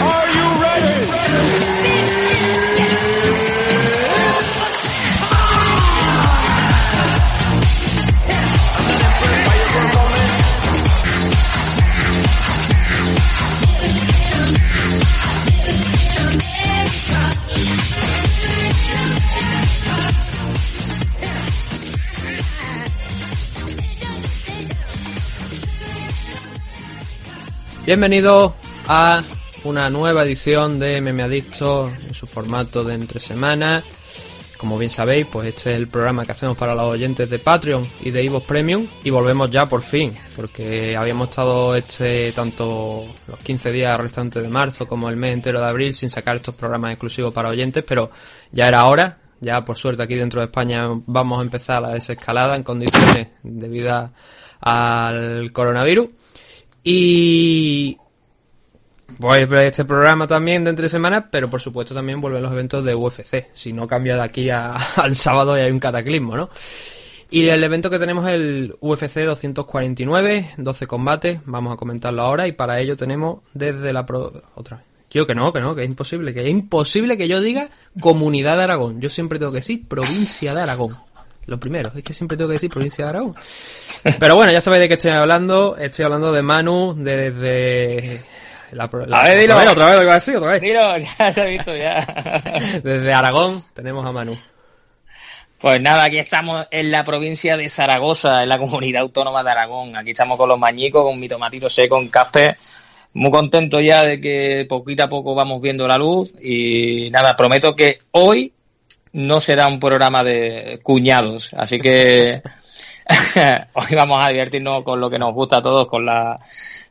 Are you Bienvenidos a una nueva edición de Meme Adicto en su formato de entre semanas. Como bien sabéis, pues este es el programa que hacemos para los oyentes de Patreon y de Evox Premium y volvemos ya por fin, porque habíamos estado este tanto los 15 días restantes de marzo como el mes entero de abril sin sacar estos programas exclusivos para oyentes, pero ya era hora, ya por suerte aquí dentro de España vamos a empezar la desescalada en condiciones debido al coronavirus. Y vuelve este programa también de entre semanas, pero por supuesto también vuelven los eventos de UFC. Si no cambia de aquí al sábado y hay un cataclismo, ¿no? Y el evento que tenemos es el UFC 249, 12 combates, vamos a comentarlo ahora y para ello tenemos desde la otra vez. Yo que no, que no, que es imposible, que es imposible que yo diga Comunidad de Aragón. Yo siempre tengo que decir Provincia de Aragón. Lo primero, es que siempre tengo que decir provincia de Aragón. Pero bueno, ya sabéis de qué estoy hablando. Estoy hablando de Manu desde... La, a ver, dilo. Otra vez, lo que iba a decir, otra vez. Dilo, ya se ha visto, ya. desde Aragón tenemos a Manu. Pues nada, aquí estamos en la provincia de Zaragoza, en la comunidad autónoma de Aragón. Aquí estamos con los mañicos, con mi tomatito seco en caspe. Muy contento ya de que poquito a poco vamos viendo la luz. Y nada, prometo que hoy no será un programa de cuñados, así que hoy vamos a divertirnos con lo que nos gusta a todos, con la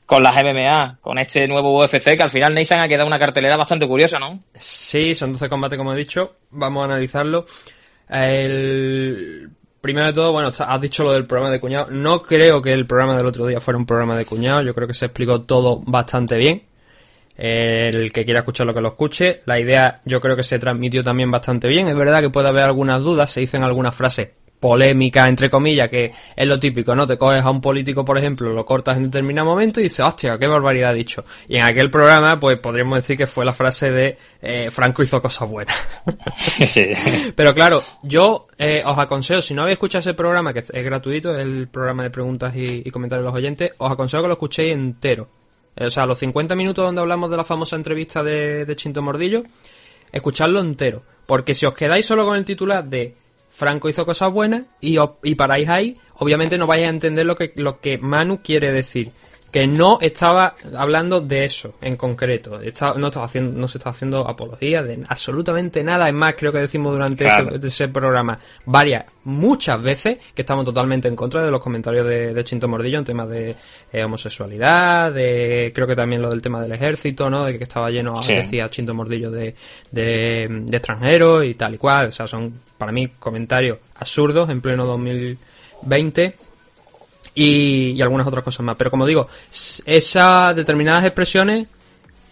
con las MMA, con este nuevo UFC que al final Nathan ha quedado una cartelera bastante curiosa, ¿no? Sí, son 12 combates como he dicho, vamos a analizarlo. El primero de todo, bueno, has dicho lo del programa de cuñado. No creo que el programa del otro día fuera un programa de cuñado. Yo creo que se explicó todo bastante bien. El que quiera escuchar lo que lo escuche. La idea yo creo que se transmitió también bastante bien. Es verdad que puede haber algunas dudas, se dicen algunas frases polémicas, entre comillas, que es lo típico, ¿no? Te coges a un político, por ejemplo, lo cortas en determinado momento y dices, hostia, qué barbaridad ha dicho. Y en aquel programa, pues podríamos decir que fue la frase de eh, Franco hizo cosas buenas. Pero claro, yo eh, os aconsejo, si no habéis escuchado ese programa, que es gratuito, es el programa de preguntas y, y comentarios de los oyentes, os aconsejo que lo escuchéis entero o sea, los 50 minutos donde hablamos de la famosa entrevista de, de Chinto Mordillo, escuchadlo entero. Porque si os quedáis solo con el titular de Franco hizo cosas buenas y, y paráis ahí, obviamente no vais a entender lo que, lo que Manu quiere decir que no estaba hablando de eso en concreto. no, estaba haciendo, no se estaba haciendo apología de absolutamente nada. Es más, creo que decimos durante ese, programa varias, muchas veces, que estamos totalmente en contra de los comentarios de, Chinto Mordillo en temas de eh, homosexualidad, de creo que también lo del tema del ejército, ¿no? De que estaba lleno, decía Chinto Mordillo, de, de, de extranjeros y tal y cual. O sea, son para mí comentarios absurdos en pleno 2020 y, algunas otras cosas más. Pero como digo, esas determinadas expresiones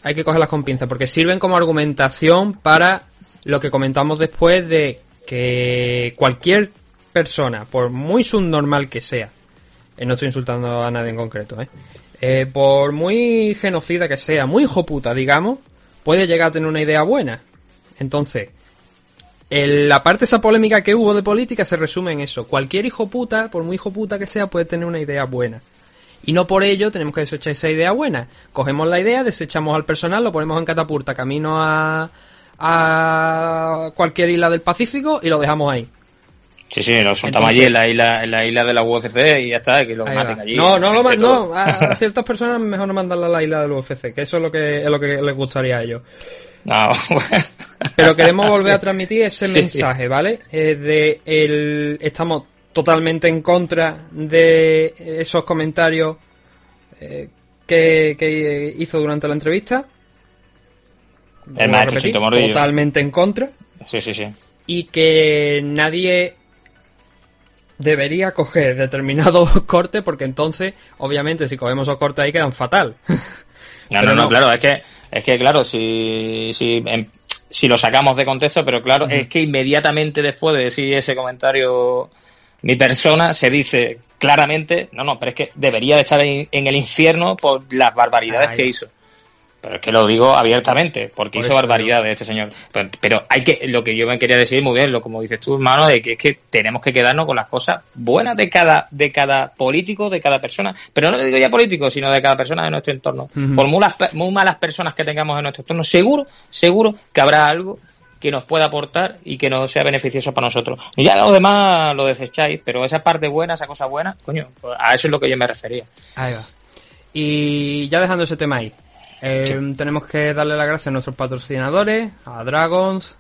hay que cogerlas con pinza porque sirven como argumentación para lo que comentamos después de que cualquier persona, por muy subnormal que sea, eh, no estoy insultando a nadie en concreto, ¿eh? ¿eh? por muy genocida que sea, muy hijo puta, digamos, puede llegar a tener una idea buena. Entonces, la parte esa polémica que hubo de política se resume en eso. Cualquier hijo puta, por muy hijo puta que sea, puede tener una idea buena. Y no por ello tenemos que desechar esa idea buena. Cogemos la idea, desechamos al personal, lo ponemos en catapulta camino a, a cualquier isla del Pacífico y lo dejamos ahí. Sí, sí, lo soltamos allí en la isla, en la isla de la UFC y ya está, que lo maten allí. No, no, lo, no a, ciertas personas mejor no mandarla a la isla del UFC, que eso es lo que, es lo que les gustaría a ellos. No. Pero queremos volver a transmitir ese mensaje, ¿vale? Eh, de el, estamos totalmente en contra de esos comentarios eh, que, hizo durante la entrevista. El totalmente en contra. Sí, sí, sí. Y que nadie debería coger determinados cortes porque entonces, obviamente, si cogemos esos cortes ahí quedan fatal. No, no, no, claro, es que es que, claro, si, si, si lo sacamos de contexto, pero claro, es que inmediatamente después de decir ese comentario mi persona se dice claramente, no, no, pero es que debería de estar en, el infierno por las barbaridades que hizo. Pero es que lo digo abiertamente, porque hizo barbaridades este señor. Pero, hay que, lo que yo me quería decir muy bien, lo como dices tú, hermano, de que es que tenemos que quedarnos con las cosas buenas de cada, de cada político, de cada persona. Pero no digo ya político, sino de cada persona de nuestro entorno. Por muy, muy malas personas que tengamos en nuestro entorno, seguro, seguro que habrá algo que nos pueda aportar y que nos sea beneficioso para nosotros. Y ya lo demás lo desecháis, pero esa parte buena, esa cosa buena, coño, pues a eso es lo que yo me refería. Ahí va. Y ya dejando ese tema ahí, eh, tenemos que darle las gracias a nuestros patrocinadores, a Dragons,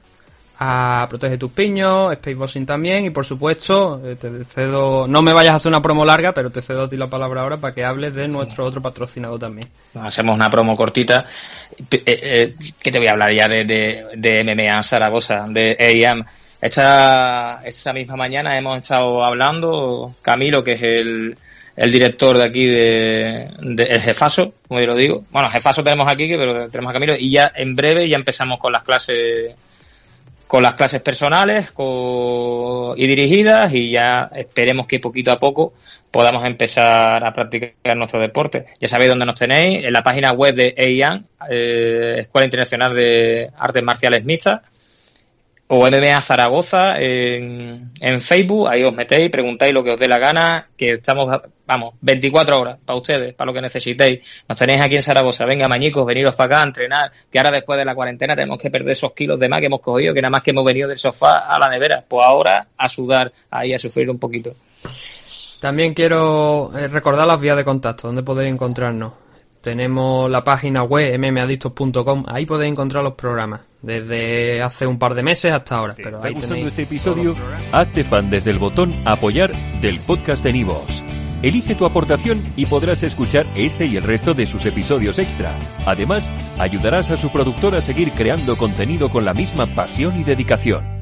a Protege tus piños, Spacebossing también y por supuesto eh, te cedo, no me vayas a hacer una promo larga, pero te cedo a ti la palabra ahora para que hables de nuestro otro patrocinador también. Hacemos una promo cortita, eh, eh, que te voy a hablar ya de, de, de MMA Zaragoza, de AIM. Esta, esta misma mañana hemos estado hablando, Camilo, que es el, el director de aquí de, el jefazo, como yo lo digo. Bueno, jefazo tenemos aquí, pero tenemos a Camilo y ya en breve ya empezamos con las clases con las clases personales y dirigidas y ya esperemos que poquito a poco podamos empezar a practicar nuestro deporte. Ya sabéis dónde nos tenéis, en la página web de EIAN, eh, Escuela Internacional de Artes Marciales Mixtas, o MMA Zaragoza en, en Facebook, ahí os metéis, preguntáis lo que os dé la gana, que estamos, vamos, 24 horas para ustedes, para lo que necesitéis. Nos tenéis aquí en Zaragoza, venga mañicos, veniros para acá a entrenar, que ahora después de la cuarentena tenemos que perder esos kilos de más que hemos cogido, que nada más que hemos venido del sofá a la nevera, pues ahora a sudar, ahí a sufrir un poquito. También quiero eh, recordar las vías de contacto, donde podéis encontrarnos. Tenemos la página web mmadictos.com, ahí podéis encontrar los programas, desde hace un par de meses hasta ahora. ¿Te está gustando este episodio? Hazte fan desde el botón apoyar del podcast de Nivos. Elige tu aportación y podrás escuchar este y el resto de sus episodios extra. Además, ayudarás a su productor a seguir creando contenido con la misma pasión y dedicación.